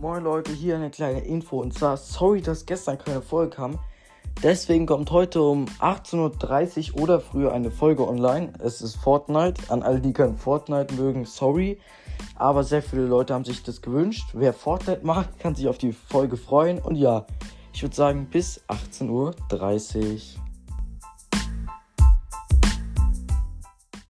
Moin Leute, hier eine kleine Info und zwar sorry, dass gestern keine Folge kam. Deswegen kommt heute um 18.30 Uhr oder früher eine Folge online. Es ist Fortnite. An alle, die kein Fortnite mögen, sorry. Aber sehr viele Leute haben sich das gewünscht. Wer Fortnite macht, kann sich auf die Folge freuen. Und ja, ich würde sagen bis 18.30 Uhr.